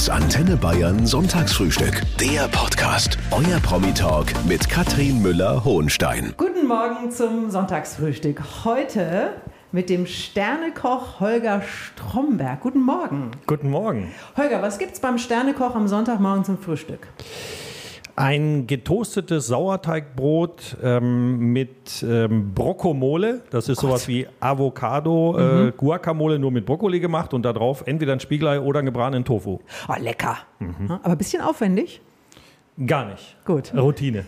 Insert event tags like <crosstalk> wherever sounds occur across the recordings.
Das Antenne Bayern Sonntagsfrühstück. Der Podcast. Euer Promi-Talk mit Katrin Müller-Hohenstein. Guten Morgen zum Sonntagsfrühstück. Heute mit dem Sternekoch Holger Stromberg. Guten Morgen. Guten Morgen. Holger, was gibt's beim Sternekoch am Sonntagmorgen zum Frühstück? Ein getoastetes Sauerteigbrot ähm, mit ähm, Brockomole. Das ist Oh sowas wie Avocado, Mhm. äh, Guacamole nur mit Brokkoli gemacht und da drauf entweder ein Spiegelei oder einen gebratenen Tofu. Oh, lecker. Aber ein bisschen aufwendig. Gar nicht. Gut. Routine.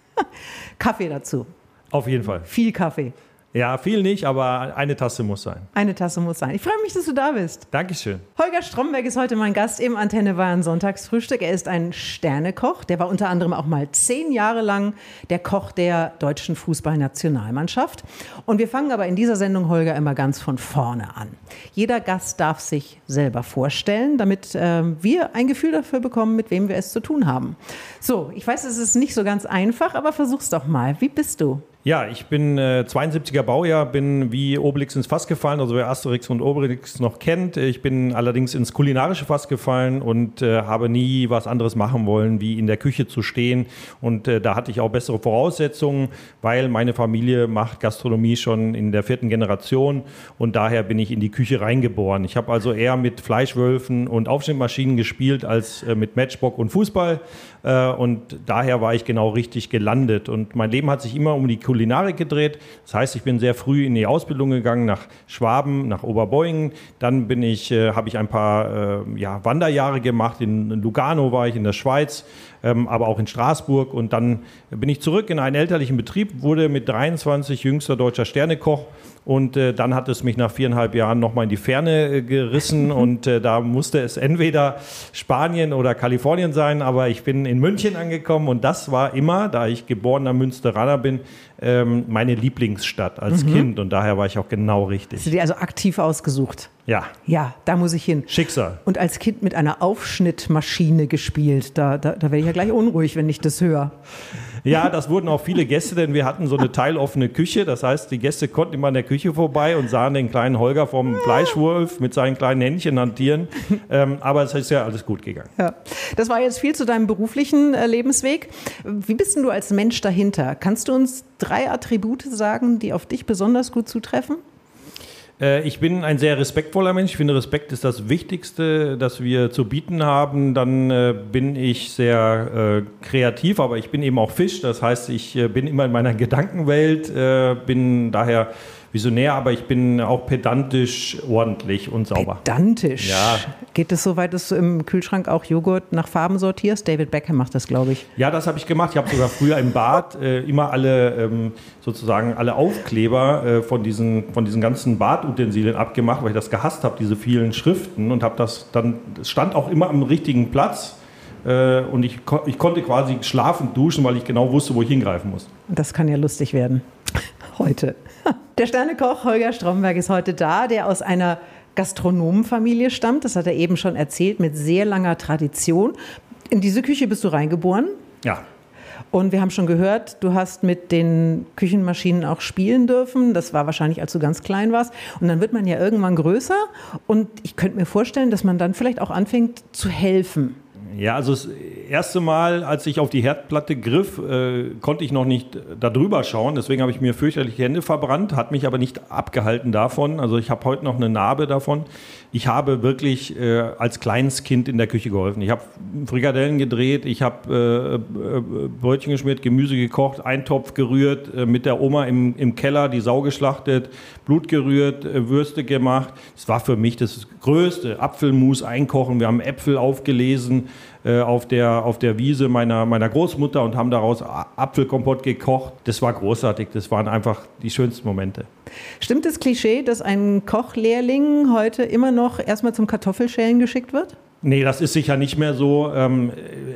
<laughs> Kaffee dazu. Auf jeden Fall. Viel Kaffee. Ja, viel nicht, aber eine Tasse muss sein. Eine Tasse muss sein. Ich freue mich, dass du da bist. Dankeschön. Holger Stromberg ist heute mein Gast im Antenne Bayern Sonntagsfrühstück. Er ist ein Sternekoch. Der war unter anderem auch mal zehn Jahre lang der Koch der deutschen Fußballnationalmannschaft. Und wir fangen aber in dieser Sendung, Holger, immer ganz von vorne an. Jeder Gast darf sich selber vorstellen, damit ähm, wir ein Gefühl dafür bekommen, mit wem wir es zu tun haben. So, ich weiß, es ist nicht so ganz einfach, aber versuch's doch mal. Wie bist du? Ja, ich bin äh, 72er Baujahr, bin wie Obelix ins Fass gefallen, also wer Asterix und Obelix noch kennt. Ich bin allerdings ins kulinarische Fass gefallen und äh, habe nie was anderes machen wollen, wie in der Küche zu stehen. Und äh, da hatte ich auch bessere Voraussetzungen, weil meine Familie macht Gastronomie schon in der vierten Generation und daher bin ich in die Küche reingeboren. Ich habe also eher mit Fleischwölfen und Aufschnittmaschinen gespielt als äh, mit Matchbock und Fußball. Äh, und daher war ich genau richtig gelandet. Und mein Leben hat sich immer um die Kulinarik gedreht. Das heißt, ich bin sehr früh in die Ausbildung gegangen nach Schwaben, nach Oberbeuingen. Dann bin ich, äh, habe ich ein paar äh, ja, Wanderjahre gemacht. In Lugano war ich in der Schweiz, ähm, aber auch in Straßburg. Und dann bin ich zurück in einen elterlichen Betrieb, wurde mit 23 jüngster deutscher Sternekoch. Und äh, dann hat es mich nach viereinhalb Jahren nochmal in die Ferne äh, gerissen <laughs> und äh, da musste es entweder Spanien oder Kalifornien sein, aber ich bin in München angekommen und das war immer, da ich geborener Münsteraner bin, ähm, meine Lieblingsstadt als Kind und daher war ich auch genau Hast du richtig. dir also aktiv ausgesucht? Ja, Ja, da muss ich hin. Schicksal. Und als Kind mit einer Aufschnittmaschine gespielt. Da, da, da werde ich ja gleich unruhig, wenn ich das höre. Ja, das wurden auch viele Gäste, denn wir hatten so eine teiloffene Küche. Das heißt, die Gäste konnten immer an der Küche vorbei und sahen den kleinen Holger vom Fleischwolf mit seinen kleinen Händchen hantieren. Ähm, aber es ist ja alles gut gegangen. Ja. Das war jetzt viel zu deinem beruflichen äh, Lebensweg. Wie bist denn du als Mensch dahinter? Kannst du uns drei Attribute sagen, die auf dich besonders gut zutreffen? Äh, Ich bin ein sehr respektvoller Mensch. Ich finde, Respekt ist das Wichtigste, das wir zu bieten haben. Dann äh, bin ich sehr äh, kreativ, aber ich bin eben auch Fisch. Das heißt, ich bin immer in meiner <laughs> Gedankenwelt, bin daher visionär, aber ich bin auch pedantisch, ordentlich und sauber. Pedantisch. Ja. Geht es so weit, dass du im Kühlschrank auch Joghurt nach Farben sortierst? David Beckham macht das, glaube ich. Ja, das habe ich gemacht. Ich habe sogar früher im Bad äh, immer alle ähm, sozusagen alle Aufkleber äh, von, diesen, von diesen ganzen Badutensilien abgemacht, weil ich das gehasst habe, diese vielen Schriften und habe das dann, es stand auch immer am richtigen Platz äh, und ich, ich konnte quasi schlafend duschen, weil ich genau wusste, wo ich hingreifen muss. Das kann ja lustig werden. <laughs> Heute. <laughs> Der Sternekoch Holger Stromberg ist heute da, der aus einer Gastronomenfamilie stammt. Das hat er eben schon erzählt, mit sehr langer Tradition. In diese Küche bist du reingeboren. Ja, Und wir haben schon gehört, du hast mit den Küchenmaschinen auch spielen dürfen. Das war wahrscheinlich, als du ganz klein warst. Und dann wird man ja irgendwann größer. Und ich könnte mir vorstellen, dass man dann vielleicht auch anfängt zu helfen. Ja, also das erste Mal, als ich auf die Herdplatte griff, äh, konnte ich noch nicht da drüber schauen. Deswegen habe ich mir fürchterlich die Hände verbrannt, hat mich aber nicht abgehalten davon. Also ich habe heute noch eine Narbe davon. Ich habe wirklich äh, als kleines Kind in der Küche geholfen. Ich habe Frikadellen gedreht, ich habe äh, äh, Brötchen geschmiert, Gemüse gekocht, Eintopf gerührt, äh, mit der Oma im, im Keller die Sau geschlachtet, Blut gerührt, äh, Würste gemacht. Das war für mich das Größte. Apfelmus einkochen, wir haben Äpfel aufgelesen auf, der, auf der Wiese meiner, meiner Großmutter und haben daraus Apfelkompott gekocht. Das war großartig, das waren einfach die schönsten Momente. Stimmt das Klischee, dass ein Kochlehrling heute immer noch erstmal zum Kartoffelschälen geschickt wird? Nee, das ist sicher nicht mehr so. Ähm,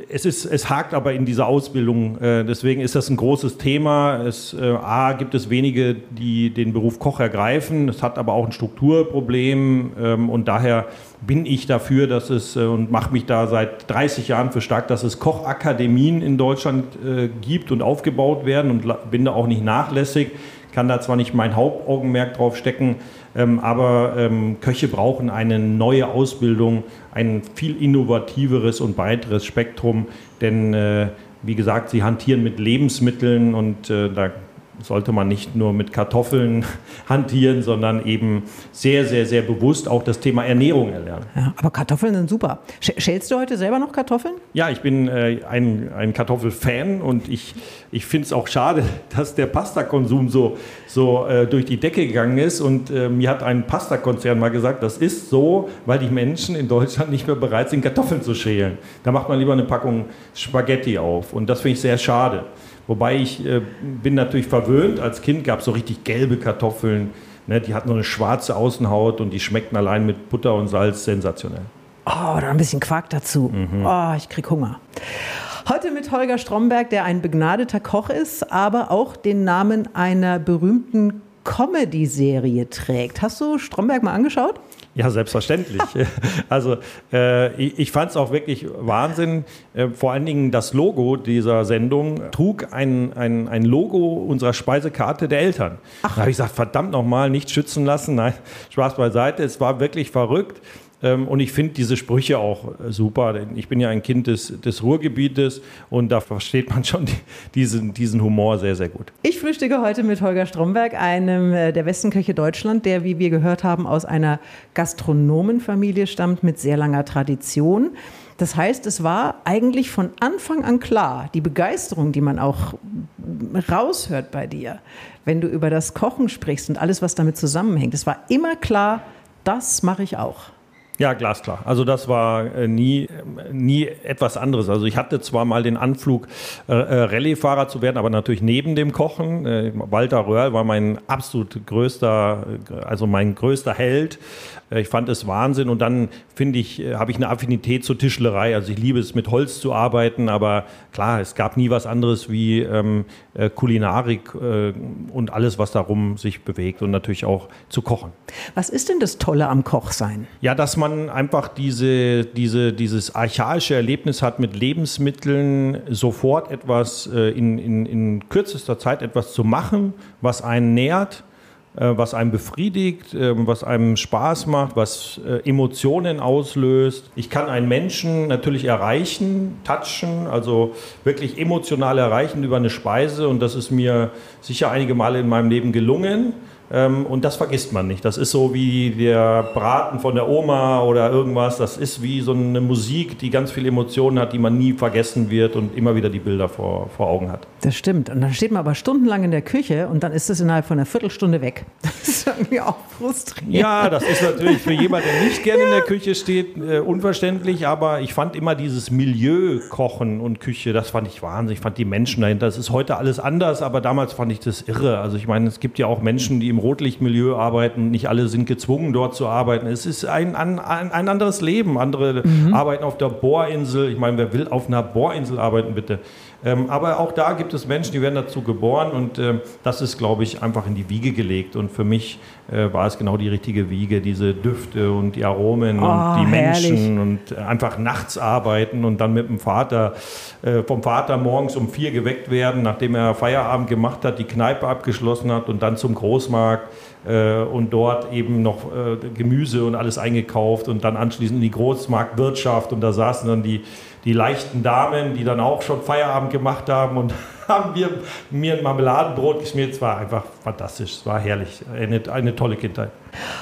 es, ist, es hakt aber in dieser Ausbildung. Äh, deswegen ist das ein großes Thema. Es, äh, A, gibt es wenige, die den Beruf Koch ergreifen. Es hat aber auch ein Strukturproblem. Ähm, und daher bin ich dafür, dass es äh, und mache mich da seit 30 Jahren für stark, dass es Kochakademien in Deutschland gibt und aufgebaut werden und bin da auch nicht nachlässig. Kann da zwar nicht mein Hauptaugenmerk drauf stecken, ähm, aber ähm, Köche brauchen eine neue Ausbildung, ein viel innovativeres und breiteres Spektrum, denn äh, wie gesagt, sie hantieren mit Lebensmitteln und äh, da sollte man nicht nur mit Kartoffeln <laughs> hantieren, sondern eben sehr, sehr, sehr bewusst auch das Thema Ernährung erlernen. Ja, aber Kartoffeln sind super. Schälst du heute selber noch Kartoffeln? Ja, ich bin äh, ein, ein Kartoffelfan und ich, ich finde es auch schade, <laughs> dass der Pastakonsum so, so äh, durch die Decke gegangen ist. Und äh, mir hat ein Pastakonzern mal gesagt, das ist so, weil die Menschen in Deutschland nicht mehr bereit sind, Kartoffeln zu schälen. Da macht man lieber eine Packung Spaghetti auf. Und das finde ich sehr schade. Wobei ich äh, bin natürlich verwöhnt. Als Kind gab es so richtig gelbe Kartoffeln. Ne? Die hatten nur eine schwarze Außenhaut und die schmeckten allein mit Butter und Salz sensationell. Oh, da ein bisschen Quark dazu. Mhm. Oh, ich krieg Hunger. Heute mit Holger Stromberg, der ein begnadeter Koch ist, aber auch den Namen einer berühmten Comedy-Serie trägt. Hast du Stromberg mal angeschaut? Ja, selbstverständlich. <laughs> also äh, ich, ich fand es auch wirklich Wahnsinn. Äh, vor allen Dingen das Logo dieser Sendung trug ein, ein, ein Logo unserer Speisekarte der Eltern. Ach. Da habe ich gesagt, verdammt nochmal, nicht schützen lassen. Nein, Spaß beiseite. Es war wirklich verrückt. Ähm, und ich finde diese Sprüche auch äh, super. Ich bin ja ein Kind des, des Ruhrgebietes und da versteht man schon die, diesen, diesen Humor sehr, sehr gut. Ich frühstücke heute mit Holger Stromberg, einem äh, der besten Köche Deutschland, der, wie wir gehört haben, aus einer Gastronomenfamilie stammt mit sehr langer Tradition. Das heißt, es war eigentlich von Anfang an klar, die Begeisterung, die man auch raushört bei dir, wenn du über das Kochen sprichst und alles, was damit zusammenhängt. Es war immer klar, das mache ich auch. Ja, glasklar. Also das war äh, nie, nie etwas anderes. Also ich hatte zwar mal den Anflug, äh, äh Rallye-Fahrer zu werden, aber natürlich neben dem Kochen. Walter Röhrl war mein absolut größter, also mein größter Held. Äh, ich fand es Wahnsinn und dann finde ich, äh, habe ich eine Affinität zur Tischlerei. Also ich liebe es, mit Holz zu arbeiten, aber klar, es gab nie was anderes wie ähm, äh, Kulinarik äh, und alles, was darum sich bewegt und natürlich auch zu kochen. Was ist denn das Tolle am Kochsein? Ja, dass man einfach diese, diese, dieses archaische Erlebnis hat, mit Lebensmitteln sofort etwas äh, in, in, in kürzester Zeit etwas zu machen, was einen nährt äh, was einem befriedigt, ähm, was einem Spaß macht, was äh, Emotionen auslöst. Ich kann einen Menschen natürlich erreichen, touchen, also wirklich emotional erreichen über eine Speise und das ist mir sicher einige Male in meinem Leben gelungen. Ähm, und das vergisst man nicht. Das ist so wie der Braten von der Oma oder irgendwas. Das ist wie so eine Musik, die ganz viele Emotionen hat, die man nie vergessen wird und immer wieder die Bilder vor, vor Augen hat. Das stimmt. Und dann steht man aber stundenlang in der Küche und dann ist es innerhalb von einer Viertelstunde weg. <laughs> Das ist irgendwie auch frustrierend. Ja, das ist natürlich für jemanden, der nicht gerne ja. in der Küche steht, äh, unverständlich. Aber ich fand immer dieses Milieu Kochen und Küche, das fand ich wahnsinnig. Ich fand die Menschen dahinter. Das ist heute alles anders, aber damals fand ich das irre. Also ich meine, es gibt ja auch Menschen, die im Rotlichtmilieu arbeiten. Nicht alle sind gezwungen, dort zu arbeiten. Es ist ein, ein, ein anderes Leben. Andere mhm. arbeiten auf der Bohrinsel. Ich meine, wer will auf einer Bohrinsel arbeiten, bitte? Ähm, aber auch da gibt es Menschen, die werden dazu geboren und äh, das ist, glaube ich, einfach in die Wiege gelegt. Und für mich äh, war es genau die richtige Wiege, diese Düfte und die Aromen oh, und die herrlich. Menschen und einfach nachts arbeiten und dann mit dem Vater, äh, vom Vater morgens um vier geweckt werden, nachdem er Feierabend gemacht hat, die Kneipe abgeschlossen hat und dann zum Großmarkt äh, und dort eben noch äh, Gemüse und alles eingekauft und dann anschließend in die Großmarktwirtschaft und da saßen dann die die leichten Damen, die dann auch schon Feierabend gemacht haben und <laughs> haben wir, mir ein Marmeladenbrot geschmiert. Es war einfach fantastisch, es war herrlich, eine, eine tolle Kindheit.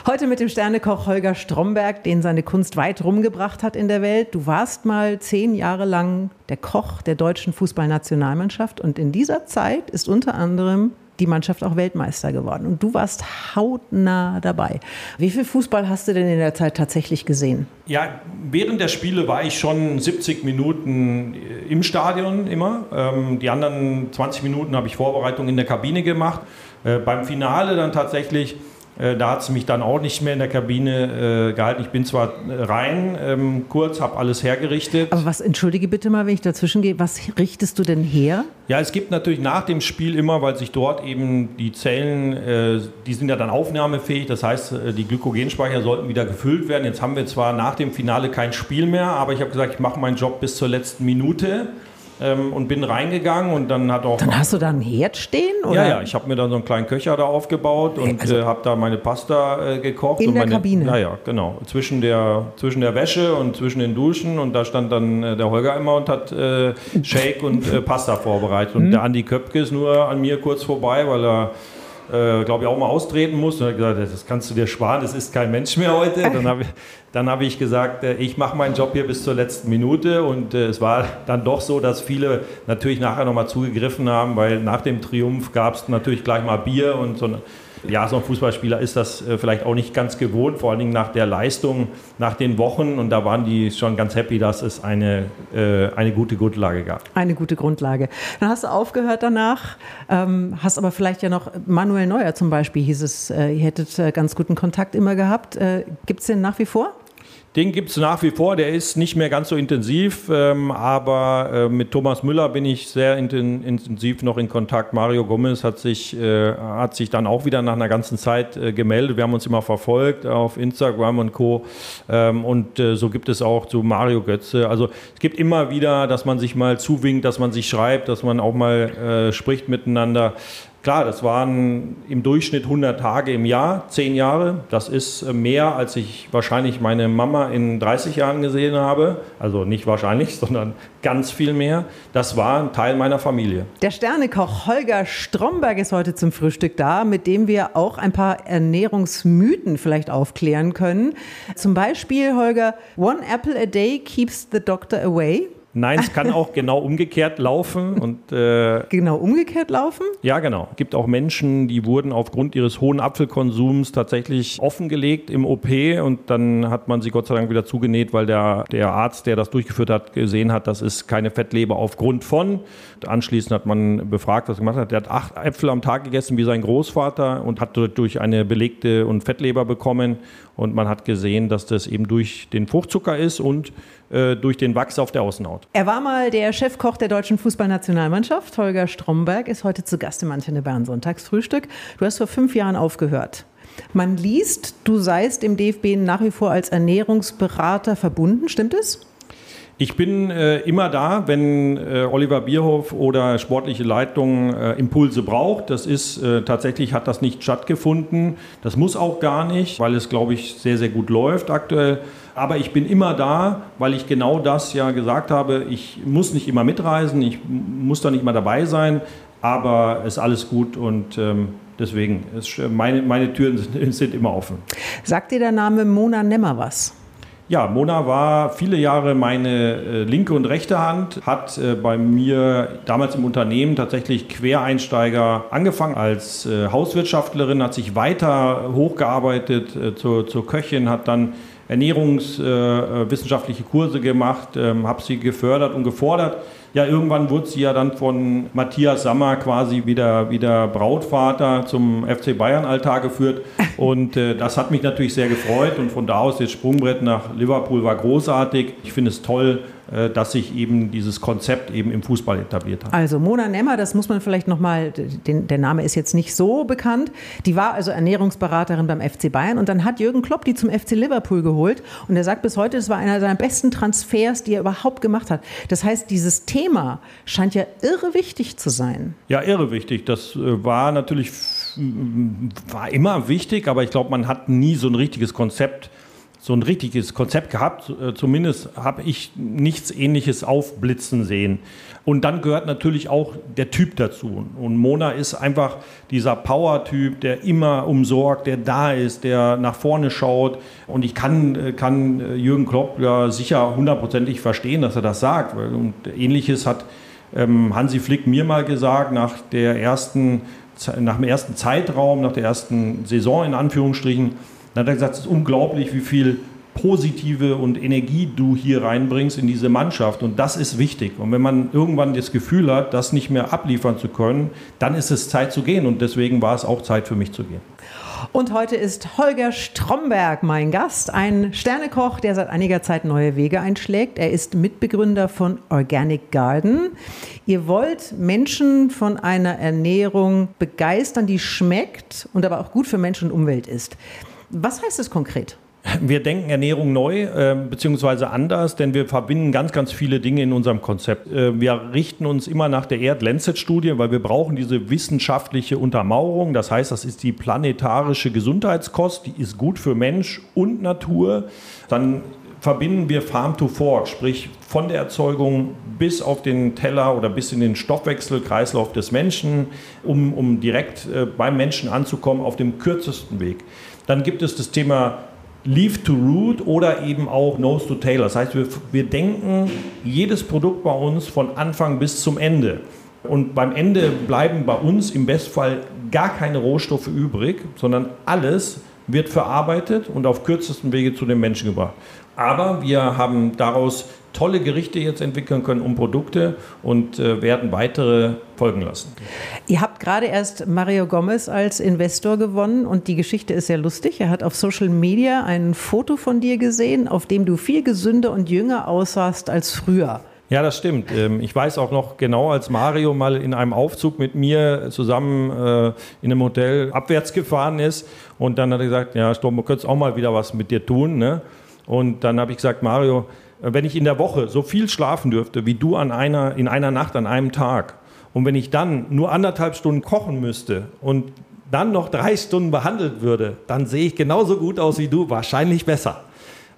Heute mit dem Sternekoch Holger Stromberg, den seine Kunst weit rumgebracht hat in der Welt. Du warst mal zehn Jahre lang der Koch der deutschen Fußballnationalmannschaft und in dieser Zeit ist unter anderem die Mannschaft auch Weltmeister geworden. Und du warst hautnah dabei. Wie viel Fußball hast du denn in der Zeit tatsächlich gesehen? Ja, während der Spiele war ich schon 70 Minuten im Stadion immer. Ähm, die anderen 20 Minuten habe ich Vorbereitung in der Kabine gemacht. Äh, beim Finale dann tatsächlich äh, da hat es mich dann auch nicht mehr in der Kabine äh, gehalten. Ich bin zwar rein, ähm, kurz, habe alles hergerichtet. Aber was, entschuldige bitte mal, wenn ich dazwischen gehe, was richtest du denn her? Ja, es gibt natürlich nach dem Spiel immer, weil sich dort eben die Zellen, äh, die sind ja dann aufnahmefähig, das heißt, äh, die Glykogenspeicher sollten wieder gefüllt werden. Jetzt haben wir zwar nach dem Finale kein Spiel mehr, aber ich habe gesagt, ich mache meinen Job bis zur letzten Minute ähm, und bin reingegangen und dann hat auch. Dann hast du da einen Herd stehen? Oder? Ja, ja, ich habe mir dann so einen kleinen Köcher da aufgebaut und also äh, habe da meine Pasta äh, gekocht. in und der meine, Kabine? Ja, ja, genau. Zwischen der, zwischen der Wäsche und zwischen den Duschen und da stand dann äh, der Holger immer und hat äh, Shake und äh, Pasta vorbereitet. Und der Andi Köpke ist nur an mir kurz vorbei, weil er äh, glaube ich, auch mal austreten muss. Und er hat gesagt, das kannst du dir sparen, das ist kein Mensch mehr heute. Dann habe ich, dann hab ich gesagt, äh, ich mache meinen Job hier bis zur letzten Minute. Und äh, es war dann doch so, dass viele natürlich nachher nochmal zugegriffen haben, weil nach dem Triumph gab es natürlich gleich mal Bier und so eine ja, so ein Fußballspieler ist das äh, vielleicht auch nicht ganz gewohnt, vor allen Dingen nach der Leistung, nach den Wochen. Und da waren die schon ganz happy, dass es eine, äh, eine gute Grundlage gab. Eine gute Grundlage. Dann hast du aufgehört danach, ähm, hast aber vielleicht ja noch Manuel Neuer zum Beispiel, hieß es, äh, ihr hättet ganz guten Kontakt immer gehabt. Gibt es den nach wie vor? Den gibt es nach wie vor, der ist nicht mehr ganz so intensiv, ähm, aber äh, mit Thomas Müller bin ich sehr inten intensiv noch in Kontakt. Mario Gomez hat sich, äh, hat sich dann auch wieder nach einer ganzen Zeit äh, gemeldet. Wir haben uns immer verfolgt auf Instagram und Co. Ähm, und äh, so gibt es auch zu Mario Götze. Also es gibt immer wieder, dass man sich mal zuwinkt, dass man sich schreibt, dass man auch mal äh, spricht miteinander. Klar, das waren im Durchschnitt 100 Tage im Jahr, 10 Jahre. Das ist äh, mehr, als ich wahrscheinlich meine Mama in 30 Jahren gesehen habe. Also nicht wahrscheinlich, <laughs> sondern ganz viel mehr. Das war ein Teil meiner Familie. Der Sternekoch Holger Stromberg ist heute zum Frühstück da, mit dem wir auch ein paar Ernährungsmythen vielleicht aufklären können. Zum Beispiel, Holger, one apple a day keeps the doctor away. Nein, es kann auch genau umgekehrt laufen und äh, Genau umgekehrt laufen? Ja, genau. Es gibt auch Menschen, die wurden aufgrund ihres hohen Apfelkonsums tatsächlich offengelegt im OP und dann hat man sie Gott sei Dank wieder zugenäht, weil der, der Arzt, der das durchgeführt hat, gesehen hat, das ist keine Fettleber aufgrund von. Anschließend hat man befragt, was er gemacht hat. Der hat acht Äpfel am Tag gegessen wie sein Großvater und hat durch eine belegte und Fettleber bekommen und man hat gesehen, dass das eben durch den Fruchtzucker ist und durch den Wachs auf der Außenhaut. Er war mal der Chefkoch der deutschen Fußballnationalmannschaft. Holger Stromberg ist heute zu Gast im Antenne Bern Sonntagsfrühstück. Du hast vor fünf Jahren aufgehört. Man liest, du seist im DFB nach wie vor als Ernährungsberater verbunden. Stimmt es? Ich bin äh, immer da, wenn äh, Oliver Bierhoff oder sportliche Leitung äh, Impulse braucht. Das ist äh, tatsächlich hat das nicht stattgefunden. Das muss auch gar nicht, weil es glaube ich sehr sehr gut läuft aktuell. Aber ich bin immer da, weil ich genau das ja gesagt habe. Ich muss nicht immer mitreisen, ich muss da nicht mal dabei sein, aber es ist alles gut und ähm, deswegen ist, meine meine Türen sind, <laughs> sind immer offen. Sagt dir der Name Mona Nemmer was? Ja, Mona war viele Jahre meine äh, linke und rechte Hand, hat äh, bei mir damals im Unternehmen tatsächlich Quereinsteiger angefangen als äh, Hauswirtschaftlerin, hat sich weiter hochgearbeitet zur, zur Köchin, hat dann ernährungswissenschaftliche Kurse gemacht, ähm, habe sie gefördert und gefordert. Ja, irgendwann wurde sie ja dann von Matthias Sammer quasi wieder, wieder Brautvater zum FC Bayern-Altar geführt. <laughs> Und äh, das hat mich natürlich sehr gefreut. Und von da aus das Sprungbrett nach Liverpool war großartig. Ich finde es toll, dass sich eben dieses Konzept eben im Fußball etabliert hat. Also Mona Nemmer, das muss man vielleicht nochmal, der Name ist jetzt nicht so bekannt. Die war also Ernährungsberaterin beim FC Bayern und dann hat Jürgen Klopp die zum FC Liverpool geholt und er sagt bis heute, es war einer seiner besten Transfers, die er überhaupt gemacht hat. Das heißt, dieses Thema scheint ja irre wichtig zu sein. Ja, irre wichtig. Das äh, war natürlich war immer wichtig, aber ich glaube, man hat nie so ein richtiges Konzept so ein richtiges Konzept gehabt. Äh, zumindest habe ich nichts Ähnliches aufblitzen sehen. Und dann gehört natürlich auch der Typ dazu. Und Mona ist einfach dieser Power-Typ, der immer umsorgt, der da ist, der nach vorne schaut. Und ich kann, äh, kann äh, Jürgen Klopp ja sicher hundertprozentig verstehen, dass er das sagt. Und ähnliches hat ähm, Hansi Flick mir mal gesagt nach der ersten, nach dem ersten Zeitraum, nach der ersten Saison in Anführungsstrichen dann hat er gesagt, es ist unglaublich, wie viel positive und Energie du hier reinbringst in diese Mannschaft. Und das ist wichtig. Und wenn man irgendwann das Gefühl hat, das nicht mehr abliefern zu können, dann ist es Zeit zu gehen. Und deswegen war es auch Zeit für mich zu gehen. Und heute ist Holger Stromberg mein Gast, ein Sternekoch, der seit einiger Zeit neue Wege einschlägt. Er ist Mitbegründer von Organic Garden. Ihr wollt Menschen von einer Ernährung begeistern, die schmeckt und aber auch gut für Mensch und Umwelt ist. Was heißt es konkret? Wir denken Ernährung neu äh, beziehungsweise anders, denn wir verbinden ganz, ganz viele Dinge in unserem Konzept. Äh, wir richten uns immer nach der Erd-Lancet-Studie, weil wir brauchen diese wissenschaftliche Untermauerung. Das heißt, das ist die planetarische Gesundheitskost, die ist gut für Mensch und Natur. Dann verbinden wir Farm to Fork, sprich von der Erzeugung bis auf den Teller oder bis in den Stoffwechselkreislauf des Menschen, um, um direkt äh, beim Menschen anzukommen auf dem kürzesten Weg. Dann gibt es das Thema Leaf to Root oder eben auch Nose to Tail. Das heißt, wir, wir denken jedes Produkt bei uns von Anfang bis zum Ende. Und beim Ende bleiben bei uns im Bestfall gar keine Rohstoffe übrig, sondern alles wird verarbeitet und auf kürzesten Wege zu den Menschen gebracht. Aber wir haben daraus tolle Gerichte jetzt entwickeln können um Produkte und äh, werden weitere folgen lassen. Ihr habt gerade erst Mario Gomez als Investor gewonnen und die Geschichte ist sehr lustig. Er hat auf Social Media ein Foto von dir gesehen, auf dem du viel gesünder und jünger aussahst als früher. Ja, das stimmt. Ähm, ich weiß auch noch genau, als Mario mal in einem Aufzug mit mir zusammen äh, in einem Hotel abwärts gefahren ist und dann hat er gesagt, ja, Sturm, du könntest auch mal wieder was mit dir tun. Ne? Und dann habe ich gesagt, Mario, wenn ich in der Woche so viel schlafen dürfte wie du an einer, in einer Nacht an einem Tag und wenn ich dann nur anderthalb Stunden kochen müsste und dann noch drei Stunden behandelt würde, dann sehe ich genauso gut aus wie du, wahrscheinlich besser.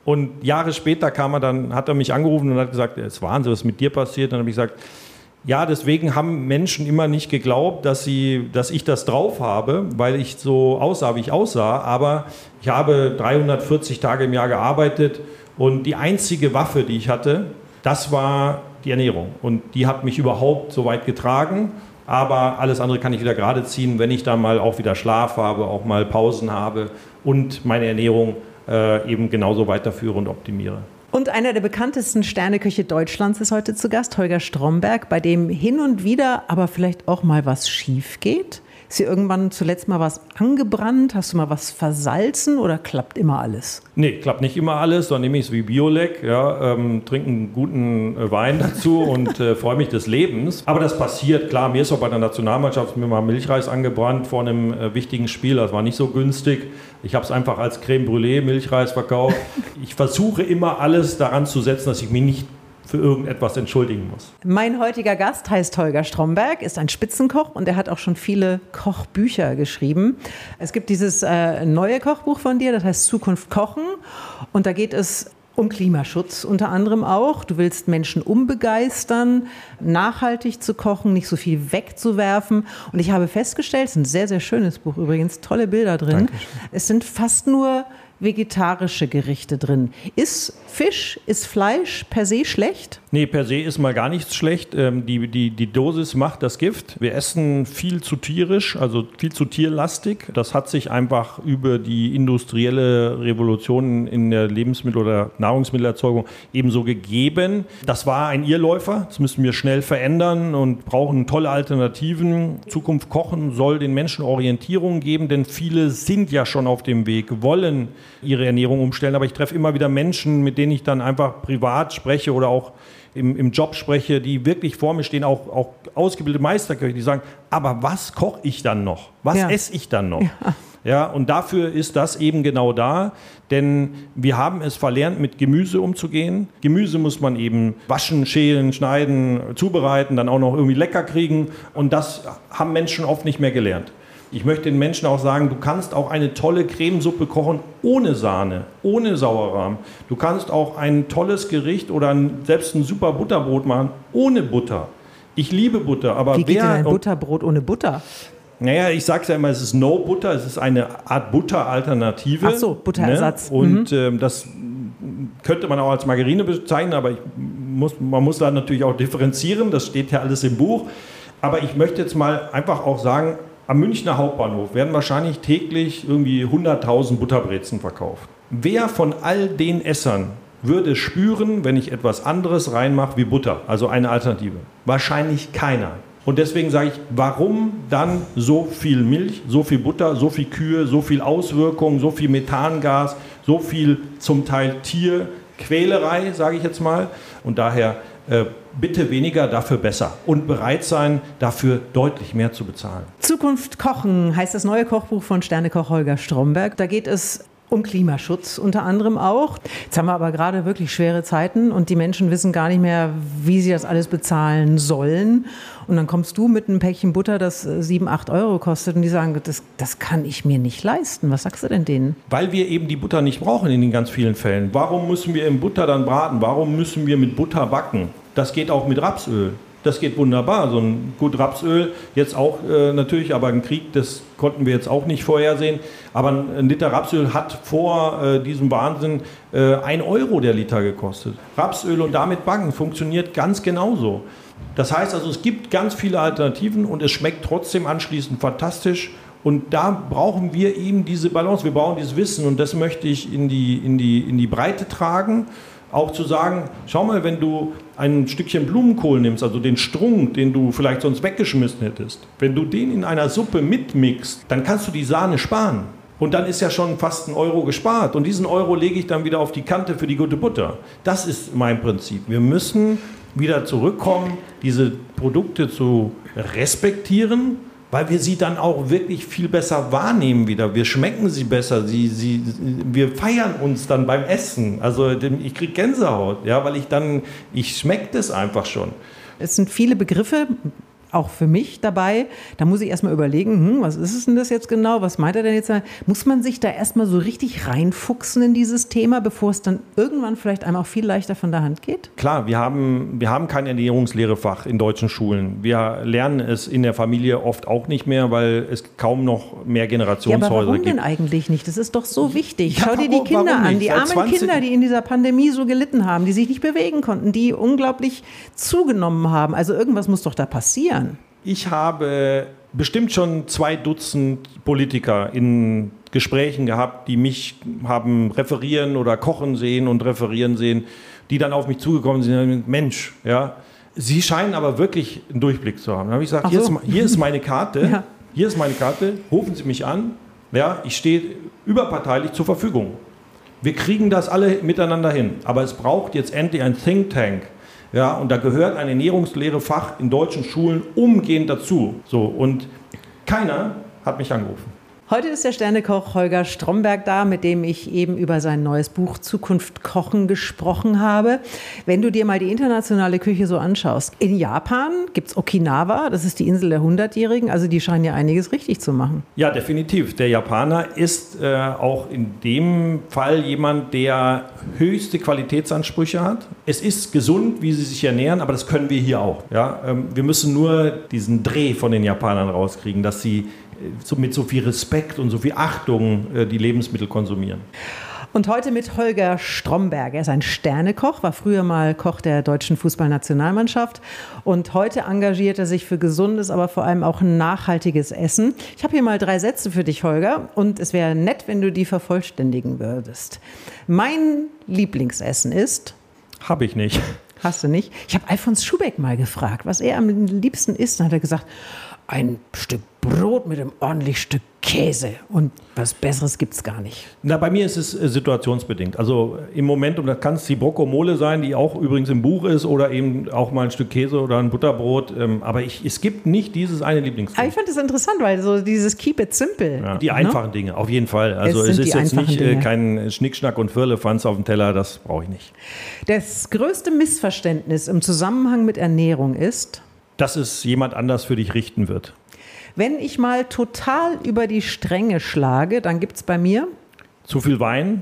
Und Jahre später kam er dann, hat er mich angerufen und hat gesagt, es ist Wahnsinn, was mit dir passiert. Dann habe ich gesagt, ja, deswegen haben Menschen immer nicht geglaubt, dass, sie, dass ich das drauf habe, weil ich so aussah, wie ich aussah. Aber ich habe 340 Tage im Jahr gearbeitet und die einzige Waffe, die ich hatte, das war die Ernährung. Und die hat mich überhaupt so weit getragen. Aber alles andere kann ich wieder gerade ziehen, wenn ich dann mal auch wieder Schlaf habe, auch mal Pausen habe und meine Ernährung äh, eben genauso weiterführe und optimiere. Und einer der bekanntesten Sterneköche Deutschlands ist heute zu Gast, Holger Stromberg, bei dem hin und wieder aber vielleicht auch mal was schief geht. Ist dir irgendwann zuletzt mal was angebrannt? Hast du mal was versalzen oder klappt immer alles? Nee, klappt nicht immer alles. Dann nehme ich es wie Biolek, ja, ähm, trinke einen guten äh, Wein dazu <laughs> und äh, freue mich des Lebens. Aber das passiert, klar, mir ist auch bei der Nationalmannschaft mir mal Milchreis angebrannt vor einem äh, wichtigen Spiel. Das war nicht so günstig. Ich habe es einfach als Creme Brûlée Milchreis verkauft. <laughs> Ich versuche immer alles daran zu setzen, dass ich mich nicht für irgendetwas entschuldigen muss. Mein heutiger Gast heißt Holger Stromberg, ist ein Spitzenkoch und er hat auch schon viele Kochbücher geschrieben. Es gibt dieses äh, neue Kochbuch von dir, das heißt Zukunft kochen und da geht es um Klimaschutz unter anderem auch. Du willst Menschen umbegeistern, nachhaltig zu kochen, nicht so viel wegzuwerfen. Und ich habe festgestellt, es ist ein sehr, sehr schönes Buch übrigens, tolle Bilder drin. Dankeschön. Es sind fast nur vegetarische Gerichte drin. Ist Fisch, ist Fleisch per se schlecht? Nee, per se ist mal gar nichts schlecht. Ähm, die, die, die Dosis macht das Gift. Wir essen viel zu tierisch, also viel zu tierlastig. Das hat sich einfach über die industrielle Revolution in der Lebensmittel- oder Nahrungsmittelerzeugung ebenso gegeben. Das war ein Irrläufer. Das müssen wir schnell verändern und brauchen tolle Alternativen. Zukunft kochen soll den Menschen Orientierung geben, denn viele sind ja schon auf dem Weg, wollen ihre Ernährung umstellen. Aber ich treffe immer wieder Menschen, mit denen ich dann einfach privat spreche oder auch im, im Job spreche, die wirklich vor mir stehen, auch, auch ausgebildete Meisterköche, die sagen, aber was koche ich dann noch? Was ja. esse ich dann noch? Ja. ja, und dafür ist das eben genau da, denn wir haben es verlernt, mit Gemüse umzugehen. Gemüse muss man eben waschen, schälen, schneiden, zubereiten, dann auch noch irgendwie lecker kriegen und das haben Menschen oft nicht mehr gelernt. Ich möchte den Menschen auch sagen, du kannst auch eine tolle Cremesuppe kochen ohne Sahne, ohne Sauerrahm. Du kannst auch ein tolles Gericht oder ein, selbst ein super Butterbrot machen ohne Butter. Ich liebe Butter, aber Wie geht wer, denn ein Butterbrot ohne Butter? Naja, ich sage es ja immer, es ist No Butter, es ist eine Art Butteralternative. Ach so, Butterersatz. Ne? Und mhm. ähm, das könnte man auch als Margarine bezeichnen, aber muss, man muss da natürlich auch differenzieren, das steht ja alles im Buch. Aber ich möchte jetzt mal einfach auch sagen, am Münchner Hauptbahnhof werden wahrscheinlich täglich irgendwie 100.000 Butterbrezen verkauft. Wer von all den Essern würde spüren, wenn ich etwas anderes reinmache wie Butter, also eine Alternative? Wahrscheinlich keiner. Und deswegen sage ich, warum dann so viel Milch, so viel Butter, so viel Kühe, so viel Auswirkungen, so viel Methangas, so viel zum Teil Tierquälerei, sage ich jetzt mal. Und daher äh, bitte weniger, dafür besser. Und bereit sein, dafür deutlich mehr zu bezahlen. Zukunft kochen heißt das neue Kochbuch von Sternekoch Holger Stromberg. Da geht es um Klimaschutz unter anderem auch. Jetzt haben wir aber gerade wirklich schwere Zeiten und die Menschen wissen gar nicht mehr, wie sie das alles bezahlen sollen. Und dann kommst du mit einem Päckchen Butter, das 7, äh, 8 Euro kostet und die sagen, das, das kann ich mir nicht leisten. Was sagst du denn denen? Weil wir eben die Butter nicht brauchen in den ganz vielen Fällen. Warum müssen wir im Butter dann braten? Warum müssen wir mit Butter backen? Das geht auch mit Rapsöl. Das geht wunderbar. So ein gut Rapsöl, jetzt auch äh, natürlich, aber ein Krieg, das konnten wir jetzt auch nicht vorhersehen. Aber ein Liter Rapsöl hat vor äh, diesem Wahnsinn äh, ein Euro der Liter gekostet. Rapsöl und damit Backen funktioniert ganz genauso. Das heißt also, es gibt ganz viele Alternativen und es schmeckt trotzdem anschließend fantastisch. Und da brauchen wir eben diese Balance, wir brauchen dieses Wissen und das möchte ich in die, in die, in die Breite tragen auch zu sagen, schau mal, wenn du ein Stückchen Blumenkohl nimmst, also den Strunk, den du vielleicht sonst weggeschmissen hättest, wenn du den in einer Suppe mitmixst, dann kannst du die Sahne sparen. Und dann ist ja schon fast ein Euro gespart. Und diesen Euro lege ich dann wieder auf die Kante für die gute Butter. Das ist mein Prinzip. Wir müssen wieder zurückkommen, diese Produkte zu respektieren weil wir sie dann auch wirklich viel besser wahrnehmen wieder. Wir schmecken sie besser, sie, sie, wir feiern uns dann beim Essen. Also ich kriege Gänsehaut, ja, weil ich dann, ich schmecke das einfach schon. Es sind viele Begriffe, auch für mich dabei. Da muss ich erstmal überlegen, hm, was ist es denn das jetzt genau? Was meint er denn jetzt? Muss man sich da erstmal so richtig reinfuchsen in dieses Thema, bevor es dann irgendwann vielleicht einem auch viel leichter von der Hand geht? Klar, wir haben, wir haben kein Ernährungslehrefach in deutschen Schulen. Wir lernen es in der Familie oft auch nicht mehr, weil es kaum noch mehr Generationshäuser gibt. Ja, aber warum gibt. denn eigentlich nicht? Das ist doch so wichtig. Ja, Schau dir die Kinder an, die armen Kinder, die in dieser Pandemie so gelitten haben, die sich nicht bewegen konnten, die unglaublich zugenommen haben. Also irgendwas muss doch da passieren ich habe bestimmt schon zwei Dutzend Politiker in Gesprächen gehabt, die mich haben referieren oder kochen sehen und referieren sehen, die dann auf mich zugekommen sind, Mensch, ja, Sie scheinen aber wirklich einen Durchblick zu haben. Dann habe ich gesagt, so. hier, ist, hier, ist, meine Karte, <laughs> ja. hier ist meine Karte, rufen Sie mich an, ja, ich stehe überparteilich zur Verfügung. Wir kriegen das alle miteinander hin, aber es braucht jetzt endlich ein Think Tank, ja, und da gehört ein Ernährungslehre-Fach in deutschen Schulen umgehend dazu. So, und keiner hat mich angerufen. Heute ist der Sternekoch Holger Stromberg da, mit dem ich eben über sein neues Buch Zukunft Kochen gesprochen habe. Wenn du dir mal die internationale Küche so anschaust, in Japan gibt es Okinawa, das ist die Insel der Hundertjährigen, also die scheinen ja einiges richtig zu machen. Ja, definitiv. Der Japaner ist äh, auch in dem Fall jemand, der höchste Qualitätsansprüche hat. Es ist gesund, wie sie sich ernähren, aber das können wir hier auch. Ja? Ähm, wir müssen nur diesen Dreh von den Japanern rauskriegen, dass sie so mit so viel Respekt und so viel Achtung äh, die Lebensmittel konsumieren. Und heute mit Holger Stromberg. Er ist ein Sternekoch, war früher mal Koch der deutschen Fußballnationalmannschaft und heute engagiert er sich für gesundes, aber vor allem auch nachhaltiges Essen. Ich habe hier mal drei Sätze für dich, Holger, und es wäre nett, wenn du die vervollständigen würdest. Mein Lieblingsessen ist? Habe ich nicht. Hast du nicht? Ich habe Alfons Schubeck mal gefragt, was er am liebsten isst. Dann hat er gesagt, ein Stück Brot mit einem ordentlichen Stück Käse. Und was Besseres gibt es gar nicht. Na, bei mir ist es äh, situationsbedingt. Also im Moment, und das kann es die Broccomole sein, die auch übrigens im Buch ist, oder eben auch mal ein Stück Käse oder ein Butterbrot. Ähm, aber ich, es gibt nicht dieses eine Lieblingsgericht. ich fand das interessant, weil so dieses Keep it simple. Ja, die ne? einfachen no? Dinge, auf jeden Fall. Also es, es ist jetzt nicht äh, kein Schnickschnack und Firlefanz auf dem Teller, das brauche ich nicht. Das größte Missverständnis im Zusammenhang mit Ernährung ist, dass es jemand anders für dich richten wird. Wenn ich mal total über die Stränge schlage, dann gibt es bei mir zu viel Wein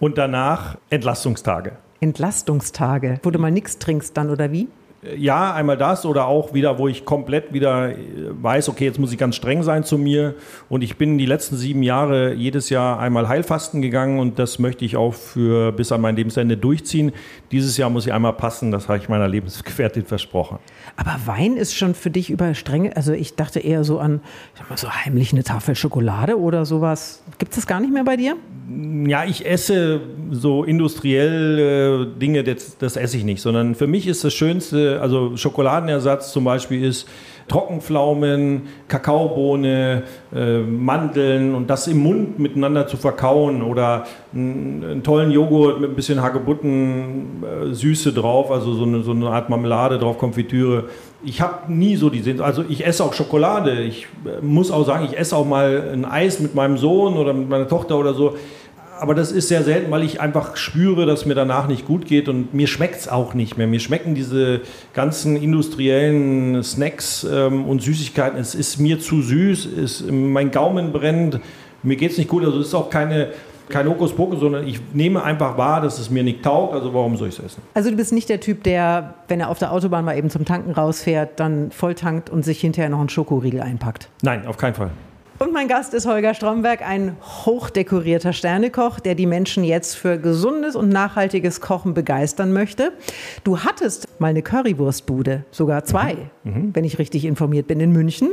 und danach Entlastungstage. Entlastungstage, wo du mal nichts trinkst dann oder wie? Ja, einmal das oder auch wieder, wo ich komplett wieder äh, weiß, okay, jetzt muss ich ganz streng sein zu mir. Und ich bin die letzten sieben Jahre jedes Jahr einmal Heilfasten gegangen und das möchte ich auch für bis an mein Lebensende durchziehen. Dieses Jahr muss ich einmal passen, das habe ich meiner Lebensgefährtin versprochen. Aber Wein ist schon für dich über strenge, also ich dachte eher so an, ich sag mal so heimlich eine Tafel Schokolade oder sowas. Gibt es das gar nicht mehr bei dir? Ja, ich esse so industriell äh, Dinge, das, das esse ich nicht, sondern für mich ist das Schönste, Also Schokoladenersatz zum Beispiel ist Trockenpflaumen, Kakaobohne, äh, Mandeln und das im Mund miteinander zu verkauen oder einen, einen tollen Joghurt mit ein bisschen Hagebutten, äh, Süße drauf, also so eine, so eine Art Marmelade drauf, Konfitüre. Ich habe nie so die Sinn, also ich esse auch Schokolade. Ich äh, muss auch sagen, ich esse auch mal ein Eis mit meinem Sohn oder mit meiner Tochter oder so aber das ist sehr selten, weil ich einfach spüre, dass mir danach nicht gut geht und mir schmeckt es auch nicht mehr. Mir schmecken diese ganzen industriellen Snacks ähm, und Süßigkeiten. Es ist mir zu süß, es, mein Gaumen brennt, mir geht es nicht gut. Also es ist auch keine, kein Hokuspokus, sondern ich nehme einfach wahr, dass es mir nicht taugt, also warum soll ich es essen? Also du bist nicht der Typ, der, wenn er auf der Autobahn mal eben zum Tanken rausfährt, dann volltankt und sich hinterher noch einen Schokoriegel einpackt? Nein, auf keinen Fall. Und mein Gast ist Holger Stromberg, ein hochdekorierter Sternekoch, der die Menschen jetzt für gesundes und nachhaltiges Kochen begeistern möchte. Du hattest mal eine Currywurstbude, sogar zwei, mhm. mhm. wenn ich richtig informiert bin, in München.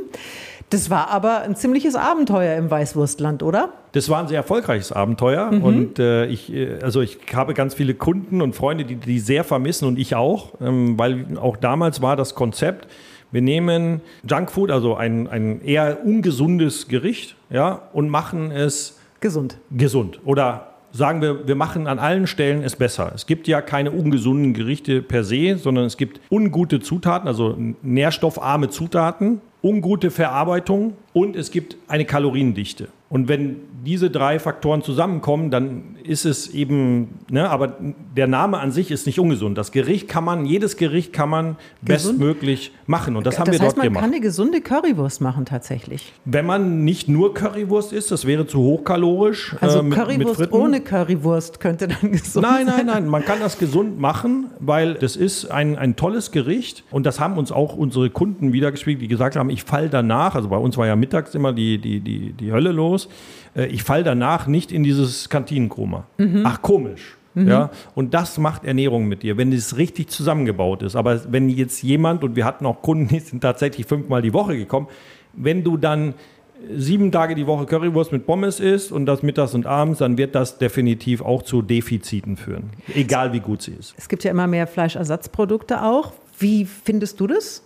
Das war aber ein ziemliches Abenteuer im Weißwurstland, oder? Das war ein sehr erfolgreiches Abenteuer mhm. und äh, ich, äh, also ich habe ganz viele Kunden und Freunde, die die sehr vermissen und ich auch, ähm, weil auch damals war das Konzept, wir nehmen Junkfood, also ein, ein eher ungesundes Gericht, ja, und machen es gesund. Gesund. Oder sagen wir, wir machen an allen Stellen es besser. Es gibt ja keine ungesunden Gerichte per se, sondern es gibt ungute Zutaten, also nährstoffarme Zutaten, ungute Verarbeitung und es gibt eine Kaloriendichte. Und wenn diese drei Faktoren zusammenkommen, dann ist es eben, ne, aber der Name an sich ist nicht ungesund. Das Gericht kann man, jedes Gericht kann man Gesund? bestmöglich machen. Und das haben das wir heißt, dort gemacht. Man kann eine gesunde Currywurst machen tatsächlich. Wenn man nicht nur Currywurst isst, das wäre zu hochkalorisch. Also äh, mit, Currywurst mit ohne Currywurst könnte dann <laughs> gesund nein, sein. Nein, nein, nein, man kann das gesund machen, weil das ist ein, ein tolles Gericht. Und das haben uns auch unsere Kunden wiedergespiegelt, die gesagt haben, ich falle danach, also bei uns war ja mittags immer die, die, die, die Hölle los. Äh, ich falle danach nicht in dieses Kantinenkoma. Mhm. Ach, komisch. Mhm. Ja, und das macht Ernährung mit dir, wenn es richtig zusammengebaut ist. Aber wenn jetzt jemand, und wir hatten auch Kunden, die sind tatsächlich fünfmal die Woche gekommen, wenn du dann sieben Tage die Woche Currywurst mit Pommes isst und das mittags und abends, dann wird das definitiv auch zu Defiziten führen. Egal wie gut sie ist. Es gibt ja immer mehr Fleischersatzprodukte auch. Wie findest du das?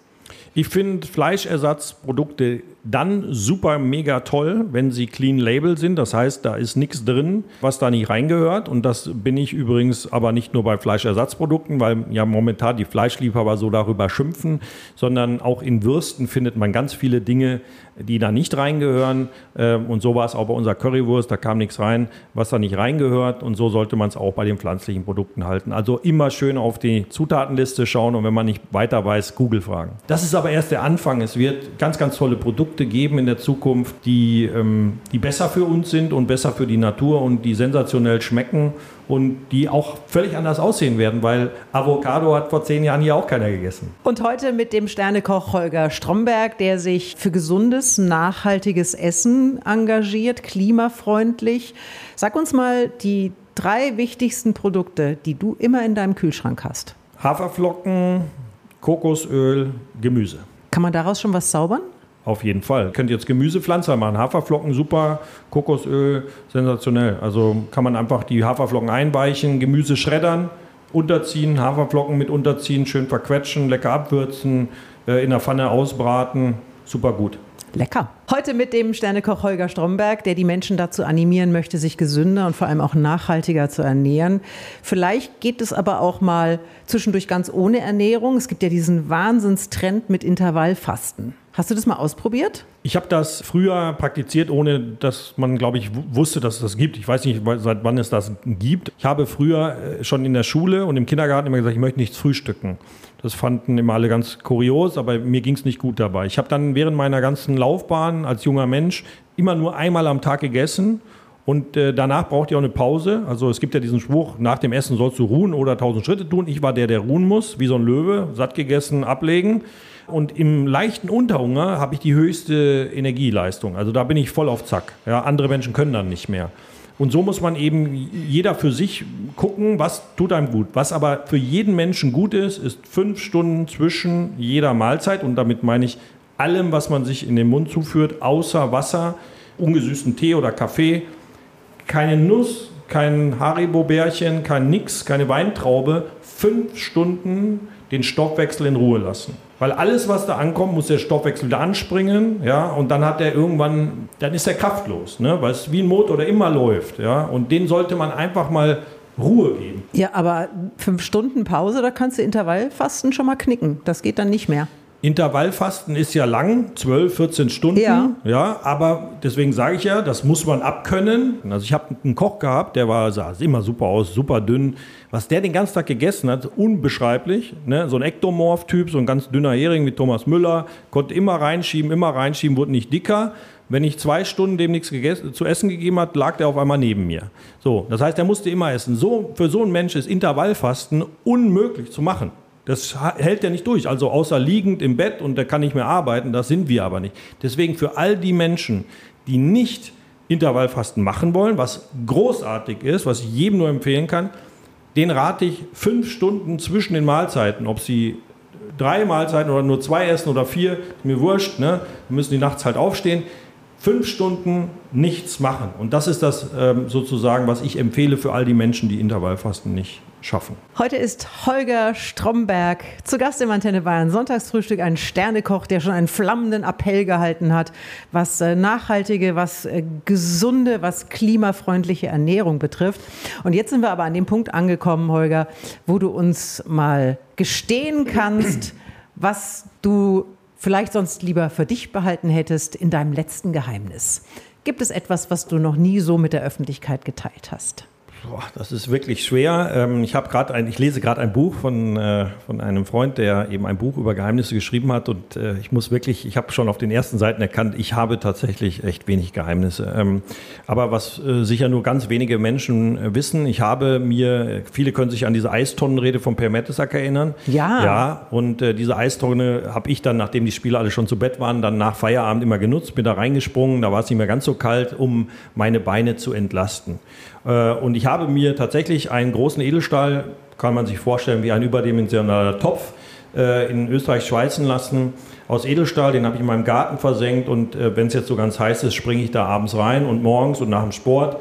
Ich finde Fleischersatzprodukte dann super mega toll, wenn sie clean label sind. Das heißt, da ist nichts drin, was da nicht reingehört. Und das bin ich übrigens aber nicht nur bei Fleischersatzprodukten, weil ja momentan die Fleischliebhaber so darüber schimpfen, sondern auch in Würsten findet man ganz viele Dinge, die da nicht reingehören. Ähm, und so war es auch bei unserer Currywurst, da kam nichts rein, was da nicht reingehört. Und so sollte man es auch bei den pflanzlichen Produkten halten. Also immer schön auf die Zutatenliste schauen und wenn man nicht weiter weiß, Google fragen. Das ist aber erst der Anfang. Es wird ganz, ganz tolle Produkte geben in der Zukunft, die, ähm, die besser für uns sind und besser für die Natur und die sensationell schmecken und die auch völlig anders aussehen werden, weil Avocado hat vor zehn Jahren hier auch keiner gegessen. Und heute mit dem Sternekoch Holger Stromberg, der sich für gesundes, nachhaltiges Essen engagiert, klimafreundlich. Sag uns mal die drei wichtigsten Produkte, die du immer in deinem Kühlschrank hast. Haferflocken, Kokosöl, Gemüse. Kann man daraus schon was zaubern? Auf jeden Fall. Ihr könnt jetzt Gemüsepflanzer machen. Haferflocken super, Kokosöl sensationell. Also kann man einfach die Haferflocken einweichen, Gemüse schreddern, unterziehen, Haferflocken mit unterziehen, schön verquetschen, lecker abwürzen, äh, in der Pfanne ausbraten. Super gut. Lecker. Heute mit dem Sternekoch Holger Stromberg, der die Menschen dazu animieren möchte, sich gesünder und vor allem auch nachhaltiger zu ernähren. Vielleicht geht es aber auch mal zwischendurch ganz ohne Ernährung. Es gibt ja diesen Wahnsinnstrend mit Intervallfasten. Hast du das mal ausprobiert? Ich habe das früher praktiziert, ohne dass man, glaube ich, wusste, dass es das gibt. Ich weiß nicht, seit wann es das gibt. Ich habe früher äh, schon in der Schule und im Kindergarten immer gesagt, ich möchte nichts frühstücken. Das fanden immer alle ganz kurios, aber mir ging es nicht gut dabei. Ich habe dann während meiner ganzen Laufbahn als junger Mensch immer nur einmal am Tag gegessen und äh, danach braucht ihr auch eine Pause. Also es gibt ja diesen Spruch, nach dem Essen sollst du ruhen oder tausend Schritte tun. Ich war der, der ruhen muss, wie so ein Löwe, satt gegessen, ablegen. Und im leichten Unterhunger habe ich die höchste Energieleistung. Also da bin ich voll auf Zack. Ja, andere Menschen können dann nicht mehr. Und so muss man eben jeder für sich gucken, was tut einem gut. Was aber für jeden Menschen gut ist, ist fünf Stunden zwischen jeder Mahlzeit. Und damit meine ich allem, was man sich in den Mund zuführt, außer Wasser, ungesüßten Tee oder Kaffee. Keine Nuss, kein Haribo-Bärchen, kein Nix, keine Weintraube. fünf Stunden den Stoffwechsel in Ruhe lassen. Weil alles, was da ankommt, muss der Stoffwechsel da anspringen, ja, und dann hat er irgendwann, dann ist er kraftlos, ne, weil es wie ein Motor, der immer läuft, ja, und den sollte man einfach mal Ruhe geben. Ja, aber fünf Stunden Pause, da kannst du Intervallfasten schon mal knicken. Das geht dann nicht mehr. Intervallfasten ist ja lang, 12, 14 Stunden. Ja. ja aber deswegen sage ich ja, das muss man abkönnen. Also ich habe einen Koch gehabt, der war, sah immer super aus, super dünn. Was der den ganzen Tag gegessen hat, unbeschreiblich. Ne? So ein Ektomorph-Typ, so ein ganz dünner Hering wie Thomas Müller, konnte immer reinschieben, immer reinschieben, wurde nicht dicker. Wenn ich zwei Stunden dem nichts zu essen gegeben hat, lag der auf einmal neben mir. So, das heißt, er musste immer essen. So, für so einen Mensch ist Intervallfasten unmöglich zu machen. Das hält er nicht durch. Also außer liegend im Bett und der kann nicht mehr arbeiten, das sind wir aber nicht. Deswegen für all die Menschen, die nicht Intervallfasten machen wollen, was großartig ist, was ich jedem nur empfehlen kann, den rate ich fünf Stunden zwischen den Mahlzeiten, ob sie drei Mahlzeiten oder nur zwei essen oder vier, mir wurscht, ne? müssen die nachts halt aufstehen. Fünf Stunden nichts machen. Und das ist das ähm, sozusagen, was ich empfehle für all die Menschen, die Intervallfasten nicht schaffen. Heute ist Holger Stromberg zu Gast im Antenne Bayern Sonntagsfrühstück, ein Sternekoch, der schon einen flammenden Appell gehalten hat, was äh, nachhaltige, was äh, gesunde, was klimafreundliche Ernährung betrifft. Und jetzt sind wir aber an dem Punkt angekommen, Holger, wo du uns mal gestehen kannst, <clears throat> was du vielleicht sonst lieber für dich behalten hättest in deinem letzten Geheimnis. Gibt es etwas, was du noch nie so mit der Öffentlichkeit geteilt hast? Boah, das ist wirklich schwer. Ähm, ich habe gerade ich lese gerade ein Buch von, äh, von einem Freund, der eben ein Buch über Geheimnisse geschrieben hat und äh, ich muss wirklich, ich habe schon auf den ersten Seiten erkannt, ich habe tatsächlich echt wenig Geheimnisse. Ähm, aber was äh, sicher nur ganz wenige Menschen wissen, ich habe mir, viele können sich an diese Eistonnenrede von Per Mertesacker erinnern. Ja. Ja, und diese Eistonne habe ich dann, nachdem die Spieler alle schon zu Bett waren, dann nach Feierabend immer genutzt, bin da reingesprungen, da war es nicht mehr ganz so kalt, um meine Beine zu entlasten. Äh, und ich habe mir tatsächlich einen großen Edelstahl, kann man sich vorstellen wie ein überdimensionaler Topf, äh, in Österreich schweißen lassen aus Edelstahl. Den habe ich in meinem Garten versenkt und äh, wenn es jetzt so ganz heiß ist, springe ich da abends rein und morgens und nach dem Sport.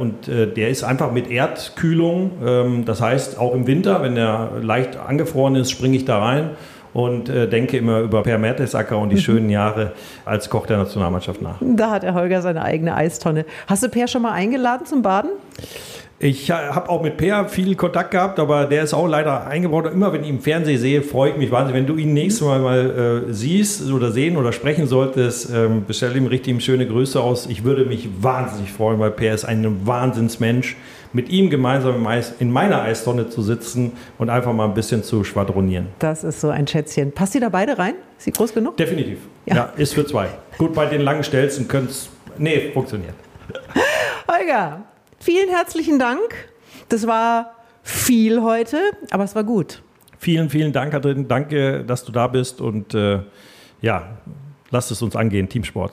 und der ist einfach mit Erdkühlung. Ähm, das heißt, auch im Winter, wenn der leicht angefroren ist, springe ich da rein und äh, denke immer über Per Mertesacker und die mhm. <laughs> schönen Jahre als Koch der Nationalmannschaft nach. Da hat der Holger seine eigene Eistonne. Hast du Per schon mal eingeladen zum Baden? Ich habe auch mit Per viel Kontakt gehabt, aber der ist auch leider eingebaut. Immer wenn ich im Fernsehen sehe, freue ich mich wahnsinnig. Wenn du ihn nächstes Mal mal äh, siehst oder sehen oder sprechen solltest, ähm, bestell ihm richtig schöne Grüße aus. Ich würde mich wahnsinnig freuen, weil Per ist ein Wahnsinnsmensch. Mit ihm gemeinsam in meiner Eistonne zu sitzen und einfach mal ein bisschen zu schwadronieren. Das ist so ein Schätzchen. Passt ihr da beide rein? Ist sie groß genug? Definitiv. Ja, ja ist für zwei. Gut, bei den langen Stelzen könnte es. Nee, funktioniert. <laughs> Holger, Vielen herzlichen Dank. Das war viel heute, aber es war gut. Vielen, vielen Dank, Katrin. Danke, dass du da bist und äh, ja, lasst es uns angehen, Teamsport.